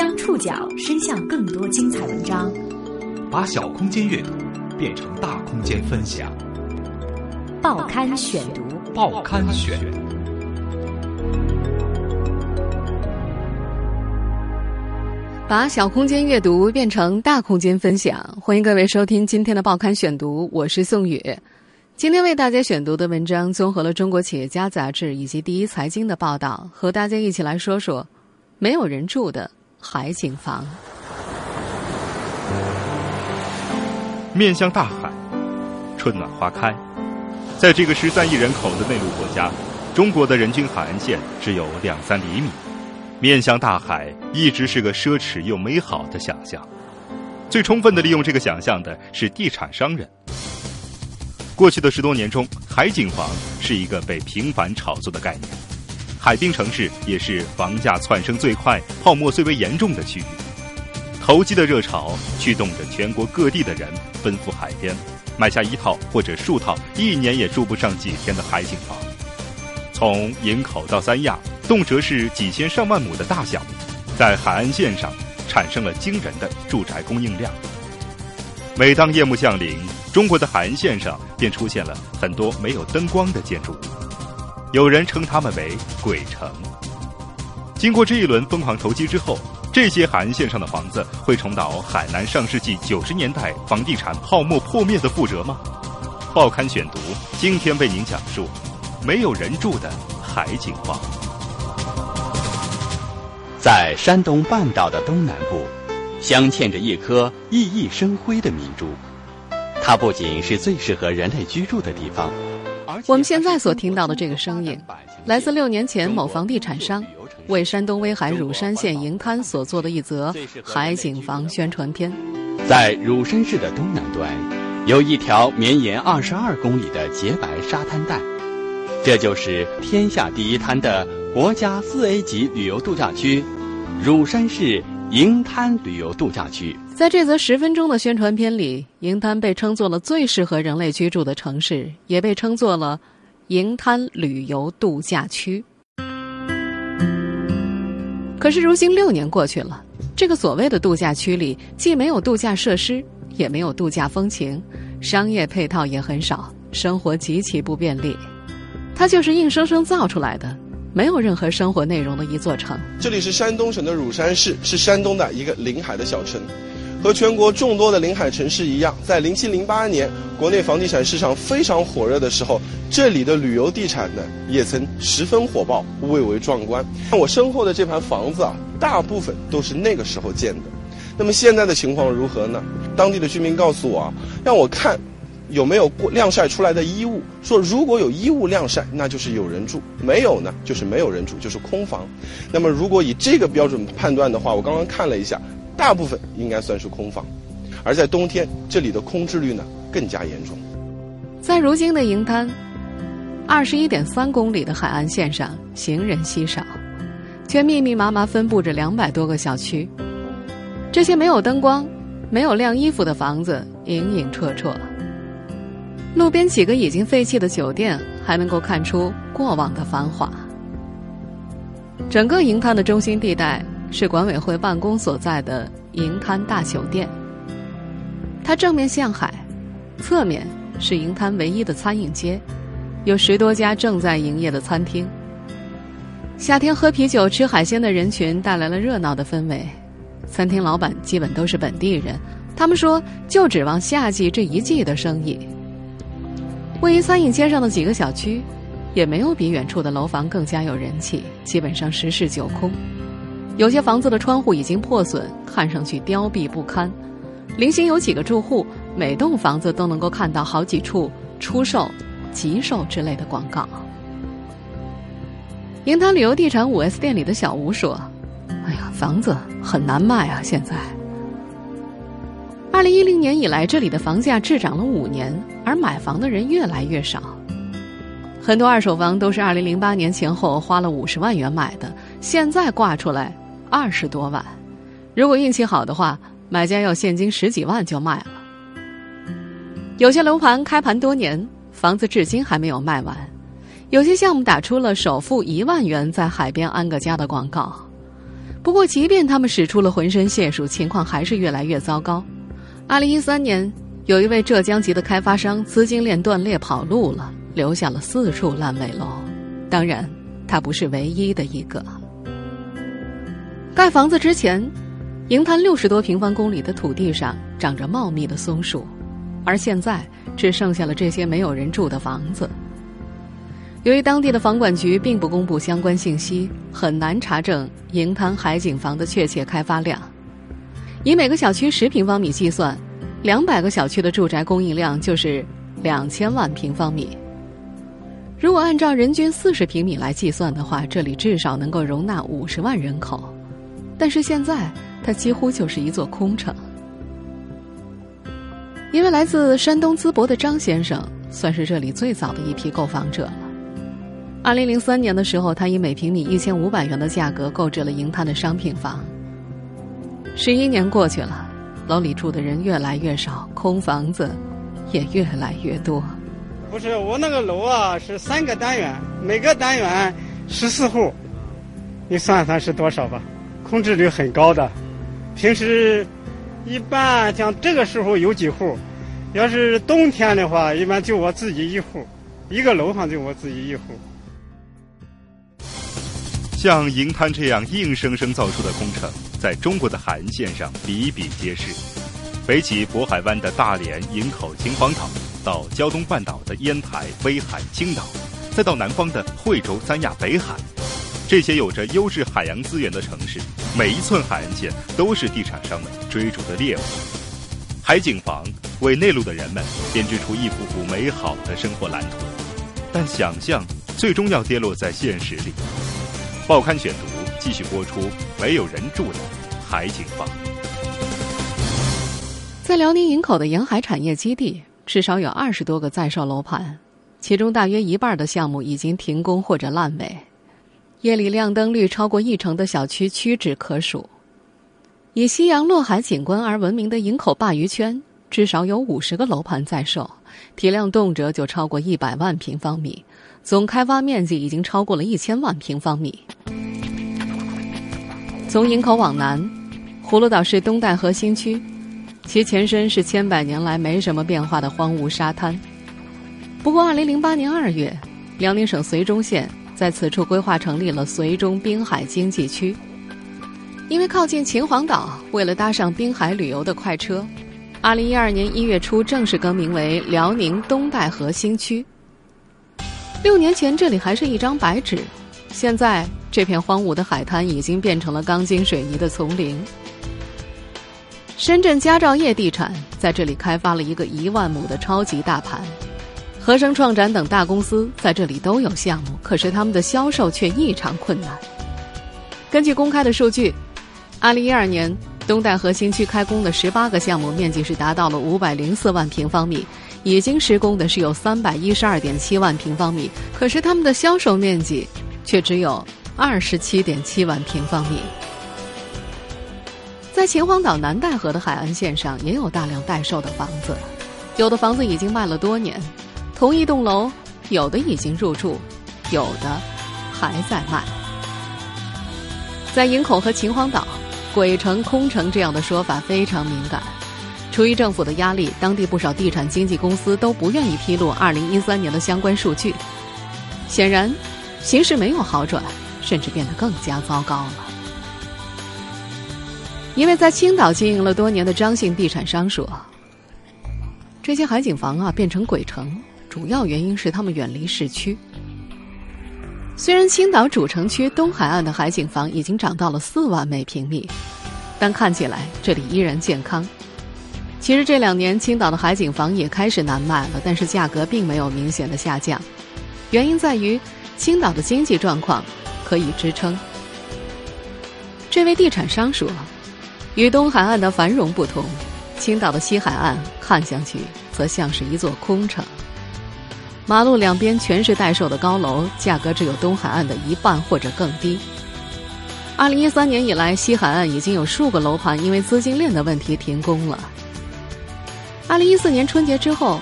将触角伸向更多精彩文章，把小空间阅读变成大空间分享。报刊选读，报刊选。把小空间阅读变成大空间分享，欢迎各位收听今天的报刊选读，我是宋宇。今天为大家选读的文章综合了《中国企业家》杂志以及《第一财经》的报道，和大家一起来说说没有人住的海景房。面向大海，春暖花开。在这个十三亿人口的内陆国家，中国的人均海岸线只有两三厘米。面向大海一直是个奢侈又美好的想象。最充分的利用这个想象的是地产商人。过去的十多年中，海景房是一个被频繁炒作的概念。海滨城市也是房价窜升最快、泡沫最为严重的区域。投机的热潮驱动着全国各地的人奔赴海边，买下一套或者数套一年也住不上几天的海景房。从营口到三亚，动辄是几千上万亩的大项目，在海岸线上产生了惊人的住宅供应量。每当夜幕降临，中国的海岸线上便出现了很多没有灯光的建筑物，有人称它们为“鬼城”。经过这一轮疯狂投机之后，这些海岸线上的房子会重蹈海南上世纪九十年代房地产泡沫破灭的覆辙吗？报刊选读今天为您讲述：没有人住的海景房。在山东半岛的东南部。镶嵌着一颗熠熠生辉的明珠，它不仅是最适合人类居住的地方。我们现在所听到的这个声音，来自六年前某房地产商为山东威海乳山县银滩所做的一则海景房宣传片。在乳山市的东南端，有一条绵延二十二公里的洁白沙滩带，这就是天下第一滩的国家四 A 级旅游度假区——乳山市。银滩旅游度假区，在这则十分钟的宣传片里，银滩被称作了最适合人类居住的城市，也被称作了银滩旅游度假区。可是，如今六年过去了，这个所谓的度假区里，既没有度假设施，也没有度假风情，商业配套也很少，生活极其不便利。它就是硬生生造出来的。没有任何生活内容的一座城。这里是山东省的乳山市，是山东的一个临海的小城。和全国众多的临海城市一样，在零七零八年国内房地产市场非常火热的时候，这里的旅游地产呢也曾十分火爆，蔚为壮观。看我身后的这盘房子啊，大部分都是那个时候建的。那么现在的情况如何呢？当地的居民告诉我啊，让我看。有没有过晾晒出来的衣物？说如果有衣物晾晒，那就是有人住；没有呢，就是没有人住，就是空房。那么如果以这个标准判断的话，我刚刚看了一下，大部分应该算是空房。而在冬天，这里的空置率呢更加严重。在如今的银滩，二十一点三公里的海岸线上，行人稀少，却密密麻麻分布着两百多个小区。这些没有灯光、没有晾衣服的房子，影影绰绰。路边几个已经废弃的酒店，还能够看出过往的繁华。整个银滩的中心地带是管委会办公所在的银滩大酒店，它正面向海，侧面是银滩唯一的餐饮街，有十多家正在营业的餐厅。夏天喝啤酒、吃海鲜的人群带来了热闹的氛围，餐厅老板基本都是本地人，他们说就指望夏季这一季的生意。位于餐饮街上的几个小区，也没有比远处的楼房更加有人气，基本上十室九空。有些房子的窗户已经破损，看上去凋敝不堪。零星有几个住户，每栋房子都能够看到好几处出售、急售之类的广告。银滩旅游地产五 S 店里的小吴说：“哎呀，房子很难卖啊，现在。”二零一零年以来，这里的房价滞涨了五年，而买房的人越来越少。很多二手房都是二零零八年前后花了五十万元买的，现在挂出来二十多万。如果运气好的话，买家要现金十几万就卖了。有些楼盘开盘多年，房子至今还没有卖完；有些项目打出了首付一万元在海边安个家的广告。不过，即便他们使出了浑身解数，情况还是越来越糟糕。二零一三年，有一位浙江籍的开发商资金链断裂跑路了，留下了四处烂尾楼。当然，他不是唯一的一个。盖房子之前，银滩六十多平方公里的土地上长着茂密的松树，而现在只剩下了这些没有人住的房子。由于当地的房管局并不公布相关信息，很难查证银滩海景房的确切开发量。以每个小区十平方米计算，两百个小区的住宅供应量就是两千万平方米。如果按照人均四十平米来计算的话，这里至少能够容纳五十万人口。但是现在，它几乎就是一座空城。一位来自山东淄博的张先生，算是这里最早的一批购房者了。二零零三年的时候，他以每平米一千五百元的价格购置了银滩的商品房。十一年过去了，楼里住的人越来越少，空房子也越来越多。不是我那个楼啊，是三个单元，每个单元十四户，你算算是多少吧？空置率很高的。平时一般像这个时候有几户，要是冬天的话，一般就我自己一户，一个楼上就我自己一户。像银滩这样硬生生造出的空城，在中国的海岸线上比比皆是。北起渤海湾的大连、营口、秦皇岛，到胶东半岛的烟台、威海、青岛，再到南方的惠州、三亚、北海，这些有着优质海洋资源的城市，每一寸海岸线都是地产商们追逐的猎物。海景房为内陆的人们编织出一幅幅美好的生活蓝图，但想象最终要跌落在现实里。报刊选读继续播出。没有人住的海景房，在辽宁营口的沿海产业基地，至少有二十多个在售楼盘，其中大约一半的项目已经停工或者烂尾。夜里亮灯率超过一成的小区屈指可数。以夕阳落海景观而闻名的营口鲅鱼圈，至少有五十个楼盘在售，体量动辄就超过一百万平方米。总开发面积已经超过了一千万平方米。从营口往南，葫芦岛市东戴河新区，其前身是千百年来没什么变化的荒芜沙滩。不过，二零零八年二月，辽宁省绥中县在此处规划成立了绥中滨海经济区。因为靠近秦皇岛，为了搭上滨海旅游的快车，二零一二年一月初正式更名为辽宁东戴河新区。六年前，这里还是一张白纸，现在这片荒芜的海滩已经变成了钢筋水泥的丛林。深圳佳兆业地产在这里开发了一个一万亩的超级大盘，和生创展等大公司在这里都有项目，可是他们的销售却异常困难。根据公开的数据，二零一二年东戴河新区开工的十八个项目面积是达到了五百零四万平方米。已经施工的是有三百一十二点七万平方米，可是他们的销售面积却只有二十七点七万平方米。在秦皇岛南戴河的海岸线上，也有大量待售的房子，有的房子已经卖了多年，同一栋楼有的已经入住，有的还在卖。在营口和秦皇岛，“鬼城”“空城”这样的说法非常敏感。出于政府的压力，当地不少地产经纪公司都不愿意披露2013年的相关数据。显然，形势没有好转，甚至变得更加糟糕了。一位在青岛经营了多年的张姓地产商说：“这些海景房啊，变成鬼城，主要原因是他们远离市区。虽然青岛主城区东海岸的海景房已经涨到了四万每平米，但看起来这里依然健康。”其实这两年青岛的海景房也开始难卖了，但是价格并没有明显的下降。原因在于青岛的经济状况可以支撑。这位地产商说：“与东海岸的繁荣不同，青岛的西海岸看上去则像是一座空城。马路两边全是待售的高楼，价格只有东海岸的一半或者更低。二零一三年以来，西海岸已经有数个楼盘因为资金链的问题停工了。”二零一四年春节之后，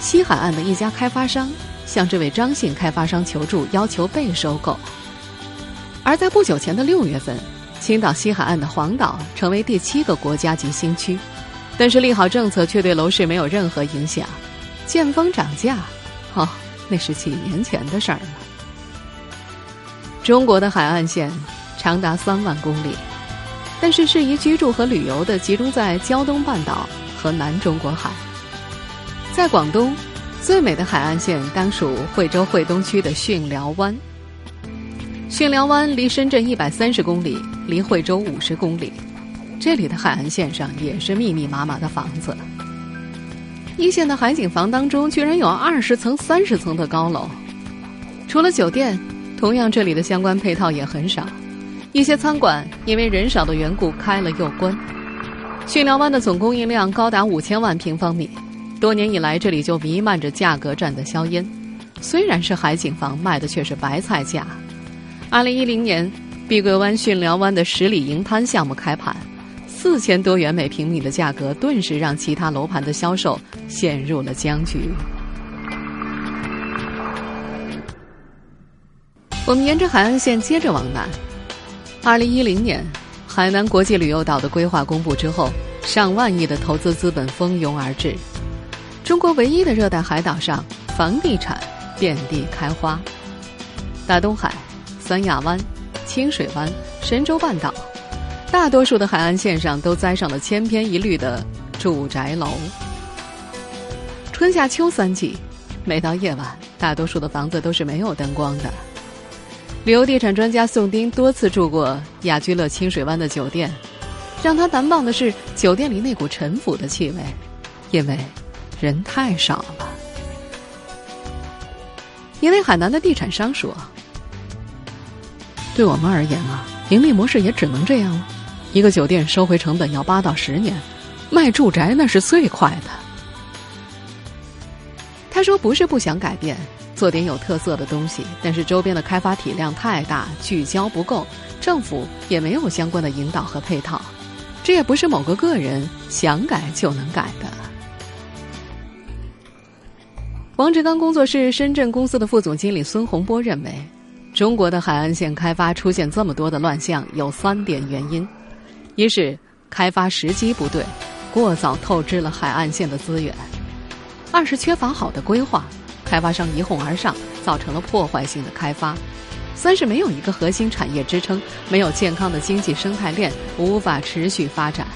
西海岸的一家开发商向这位张姓开发商求助，要求被收购。而在不久前的六月份，青岛西海岸的黄岛成为第七个国家级新区，但是利好政策却对楼市没有任何影响。见风涨价，哦，那是几年前的事儿了。中国的海岸线长达三万公里，但是适宜居住和旅游的集中在胶东半岛和南中国海。在广东，最美的海岸线当属惠州惠东区的巽寮湾。巽寮湾离深圳一百三十公里，离惠州五十公里。这里的海岸线上也是密密麻麻的房子。一线的海景房当中，居然有二十层、三十层的高楼。除了酒店，同样这里的相关配套也很少。一些餐馆因为人少的缘故开了又关。巽寮湾的总供应量高达五千万平方米，多年以来这里就弥漫着价格战的硝烟。虽然是海景房，卖的却是白菜价。二零一零年，碧桂湾巽寮湾的十里银滩项目开盘，四千多元每平米的价格，顿时让其他楼盘的销售陷入了僵局。我们沿着海岸线接着往南。二零一零年，海南国际旅游岛的规划公布之后，上万亿的投资资本蜂拥而至。中国唯一的热带海岛上，房地产遍地开花，大东海。三亚湾、清水湾、神州半岛，大多数的海岸线上都栽上了千篇一律的住宅楼。春夏秋三季，每到夜晚，大多数的房子都是没有灯光的。旅游地产专家宋丁多次住过雅居乐清水湾的酒店，让他难忘的是酒店里那股陈腐的气味，因为人太少了。一位海南的地产商说。对我们而言啊，盈利模式也只能这样了。一个酒店收回成本要八到十年，卖住宅那是最快的。他说：“不是不想改变，做点有特色的东西，但是周边的开发体量太大，聚焦不够，政府也没有相关的引导和配套。这也不是某个个人想改就能改的。”王志刚工作室深圳公司的副总经理孙洪波认为。中国的海岸线开发出现这么多的乱象，有三点原因：一是开发时机不对，过早透支了海岸线的资源；二是缺乏好的规划，开发商一哄而上，造成了破坏性的开发；三是没有一个核心产业支撑，没有健康的经济生态链，无法持续发展。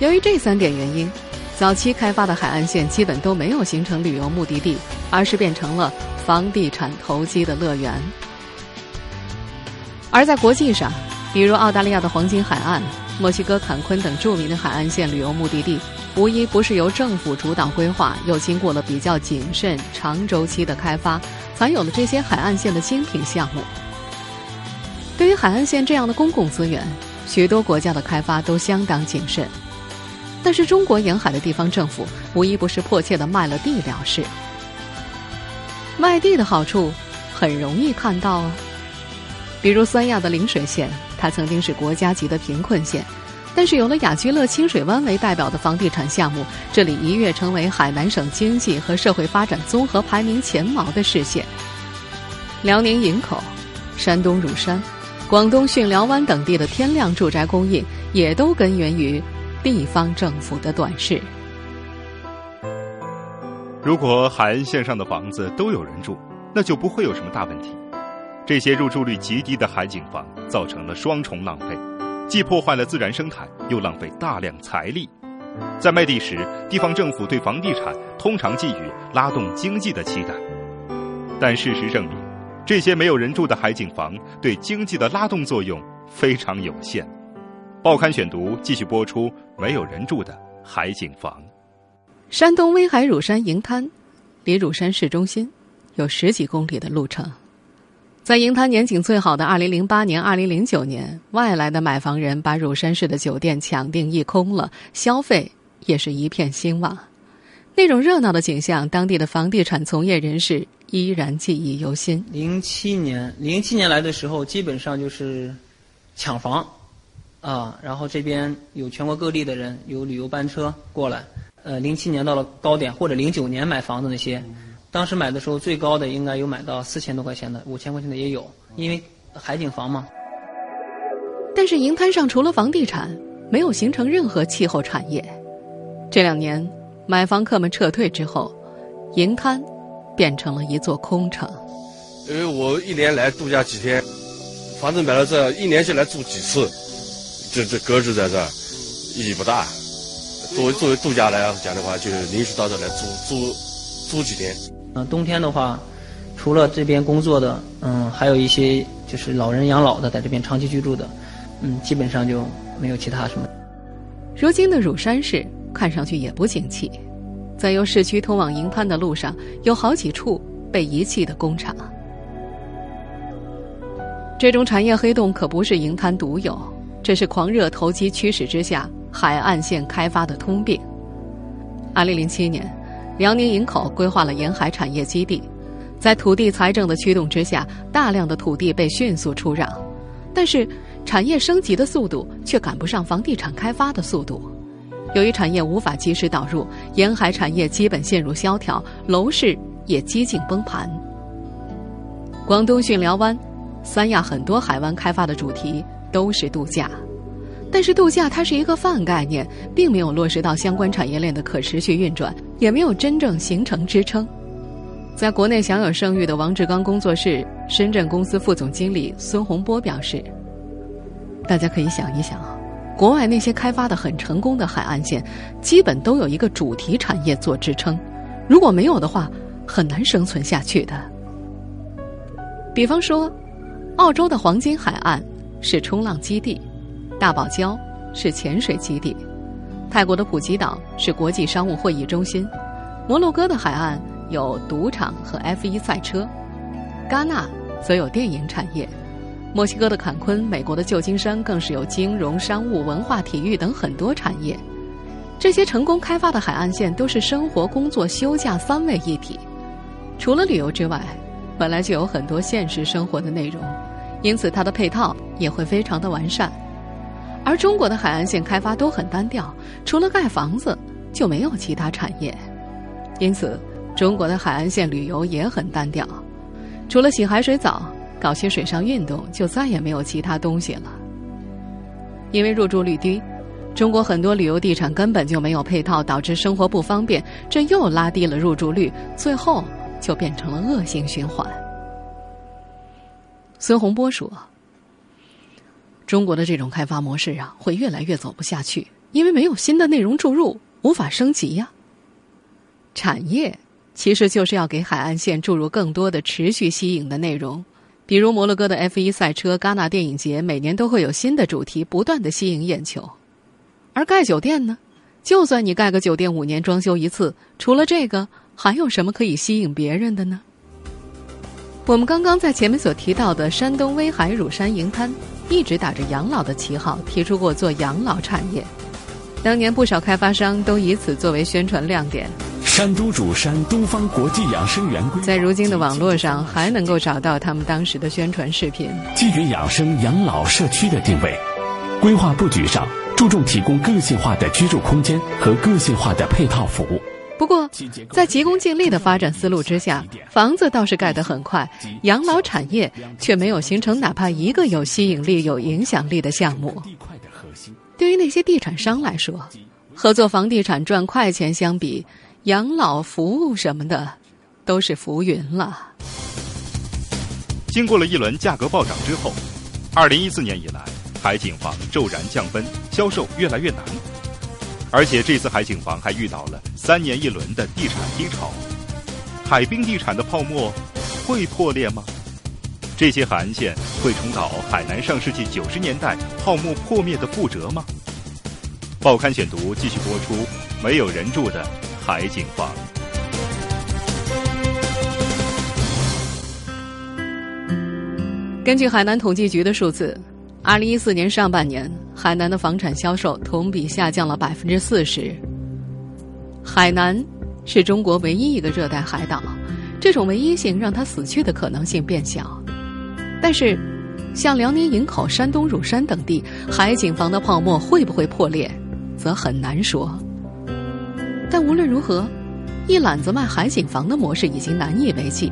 由于这三点原因，早期开发的海岸线基本都没有形成旅游目的地，而是变成了。房地产投机的乐园，而在国际上，比如澳大利亚的黄金海岸、墨西哥坎昆等著名的海岸线旅游目的地，无一不是由政府主导规划，又经过了比较谨慎、长周期的开发，才有了这些海岸线的精品项目。对于海岸线这样的公共资源，许多国家的开发都相当谨慎，但是中国沿海的地方政府，无一不是迫切的卖了地了事。卖地的好处很容易看到啊，比如三亚的陵水县，它曾经是国家级的贫困县，但是有了雅居乐清水湾为代表的房地产项目，这里一跃成为海南省经济和社会发展综合排名前茅的市县。辽宁营口、山东乳山、广东巽寮湾等地的天量住宅供应，也都根源于地方政府的短视。如果海岸线上的房子都有人住，那就不会有什么大问题。这些入住率极低的海景房造成了双重浪费，既破坏了自然生态，又浪费大量财力。在卖地时，地方政府对房地产通常寄予拉动经济的期待，但事实证明，这些没有人住的海景房对经济的拉动作用非常有限。报刊选读继续播出：没有人住的海景房。山东威海乳山银滩，离乳山市中心有十几公里的路程。在银滩年景最好的2008年、2009年，外来的买房人把乳山市的酒店抢定一空了，消费也是一片兴旺。那种热闹的景象，当地的房地产从业人士依然记忆犹新。零七年，零七年来的时候，基本上就是抢房啊，然后这边有全国各地的人，有旅游班车过来。呃，零七年到了高点，或者零九年买房子那些，当时买的时候最高的应该有买到四千多块钱的，五千块钱的也有，因为海景房嘛。但是银滩上除了房地产，没有形成任何气候产业。这两年，买房客们撤退之后，银滩变成了一座空城。因为我一年来度假几天，房子买了这一年就来住几次，这这搁置在这儿意义不大。作为作为度假来讲的话，就是临时到这来租租租几天。嗯，冬天的话，除了这边工作的，嗯，还有一些就是老人养老的，在这边长期居住的，嗯，基本上就没有其他什么。如今的乳山市看上去也不景气，在由市区通往营滩的路上，有好几处被遗弃的工厂。这种产业黑洞可不是营滩独有，这是狂热投机驱使之下海岸线开发的通病。二零零七年，辽宁营口规划了沿海产业基地，在土地财政的驱动之下，大量的土地被迅速出让，但是产业升级的速度却赶不上房地产开发的速度。由于产业无法及时导入，沿海产业基本陷入萧条，楼市也几近崩盘。广东巽寮湾。三亚很多海湾开发的主题都是度假，但是度假它是一个泛概念，并没有落实到相关产业链的可持续运转，也没有真正形成支撑。在国内享有盛誉的王志刚工作室深圳公司副总经理孙洪波表示：“大家可以想一想啊，国外那些开发的很成功的海岸线，基本都有一个主题产业做支撑，如果没有的话，很难生存下去的。比方说。”澳洲的黄金海岸是冲浪基地，大堡礁是潜水基地，泰国的普吉岛是国际商务会议中心，摩洛哥的海岸有赌场和 F 一赛车，戛纳则有电影产业，墨西哥的坎昆、美国的旧金山更是有金融、商务、文化、体育等很多产业。这些成功开发的海岸线都是生活、工作、休假三位一体，除了旅游之外。本来就有很多现实生活的内容，因此它的配套也会非常的完善。而中国的海岸线开发都很单调，除了盖房子就没有其他产业，因此中国的海岸线旅游也很单调，除了洗海水澡、搞些水上运动，就再也没有其他东西了。因为入住率低，中国很多旅游地产根本就没有配套，导致生活不方便，这又拉低了入住率，最后。就变成了恶性循环。孙洪波说：“中国的这种开发模式啊，会越来越走不下去，因为没有新的内容注入，无法升级呀。产业其实就是要给海岸线注入更多的持续吸引的内容，比如摩洛哥的 F 一赛车、戛纳电影节，每年都会有新的主题，不断的吸引眼球。而盖酒店呢，就算你盖个酒店五年装修一次，除了这个。”还有什么可以吸引别人的呢？我们刚刚在前面所提到的山东威海乳山银滩，一直打着养老的旗号，提出过做养老产业。当年不少开发商都以此作为宣传亮点。山东乳山东方国际养生园规在如今的网络上还能够找到他们当时的宣传视频。基于养生养老社区的定位，规划布局上注重提供个性化的居住空间和个性化的配套服务。不过，在急功近利的发展思路之下，房子倒是盖得很快，养老产业却没有形成哪怕一个有吸引力、有影响力的项目。对于那些地产商来说，合作房地产赚快钱相比，养老服务什么的都是浮云了。经过了一轮价格暴涨之后，二零一四年以来，海景房骤然降温，销售越来越难。而且这次海景房还遇到了三年一轮的地产低潮，海滨地产的泡沫会破裂吗？这些海岸线会重蹈海南上世纪九十年代泡沫破灭的覆辙吗？报刊选读继续播出，没有人住的海景房。根据海南统计局的数字。二零一四年上半年，海南的房产销售同比下降了百分之四十。海南是中国唯一一个热带海岛，这种唯一性让它死去的可能性变小。但是，像辽宁营口、山东乳山等地，海景房的泡沫会不会破裂，则很难说。但无论如何，一揽子卖海景房的模式已经难以为继。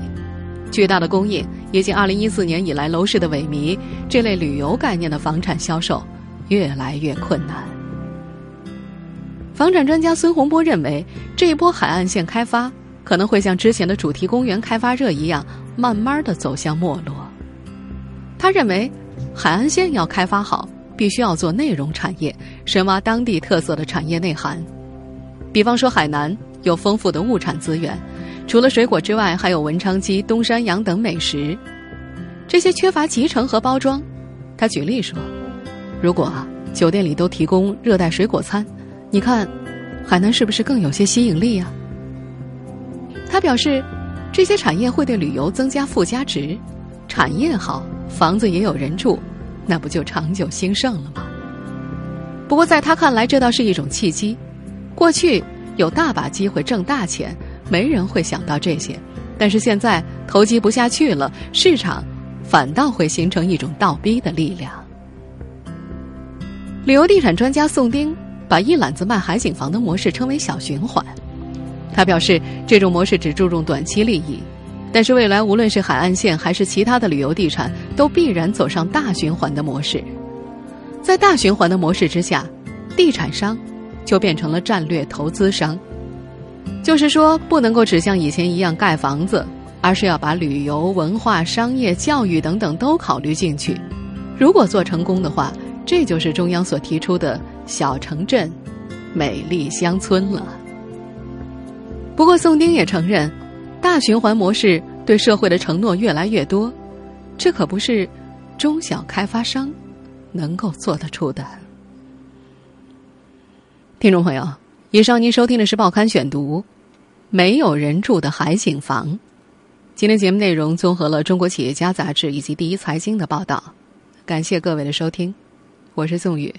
巨大的供应以及2014年以来楼市的萎靡，这类旅游概念的房产销售越来越困难。房产专家孙洪波认为，这一波海岸线开发可能会像之前的主题公园开发热一样，慢慢的走向没落。他认为，海岸线要开发好，必须要做内容产业，深挖当地特色的产业内涵。比方说，海南有丰富的物产资源。除了水果之外，还有文昌鸡、东山羊等美食，这些缺乏集成和包装。他举例说，如果酒店里都提供热带水果餐，你看，海南是不是更有些吸引力呀？他表示，这些产业会对旅游增加附加值，产业好，房子也有人住，那不就长久兴盛了吗？不过在他看来，这倒是一种契机。过去有大把机会挣大钱。没人会想到这些，但是现在投机不下去了，市场反倒会形成一种倒逼的力量。旅游地产专家宋丁把一揽子卖海景房的模式称为“小循环”，他表示这种模式只注重短期利益，但是未来无论是海岸线还是其他的旅游地产，都必然走上大循环的模式。在大循环的模式之下，地产商就变成了战略投资商。就是说，不能够只像以前一样盖房子，而是要把旅游、文化、商业、教育等等都考虑进去。如果做成功的话，这就是中央所提出的小城镇、美丽乡村了。不过，宋丁也承认，大循环模式对社会的承诺越来越多，这可不是中小开发商能够做得出的。听众朋友，以上您收听的是《报刊选读》。没有人住的海景房。今天节目内容综合了《中国企业家》杂志以及《第一财经》的报道。感谢各位的收听，我是宋宇，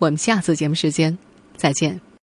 我们下次节目时间再见。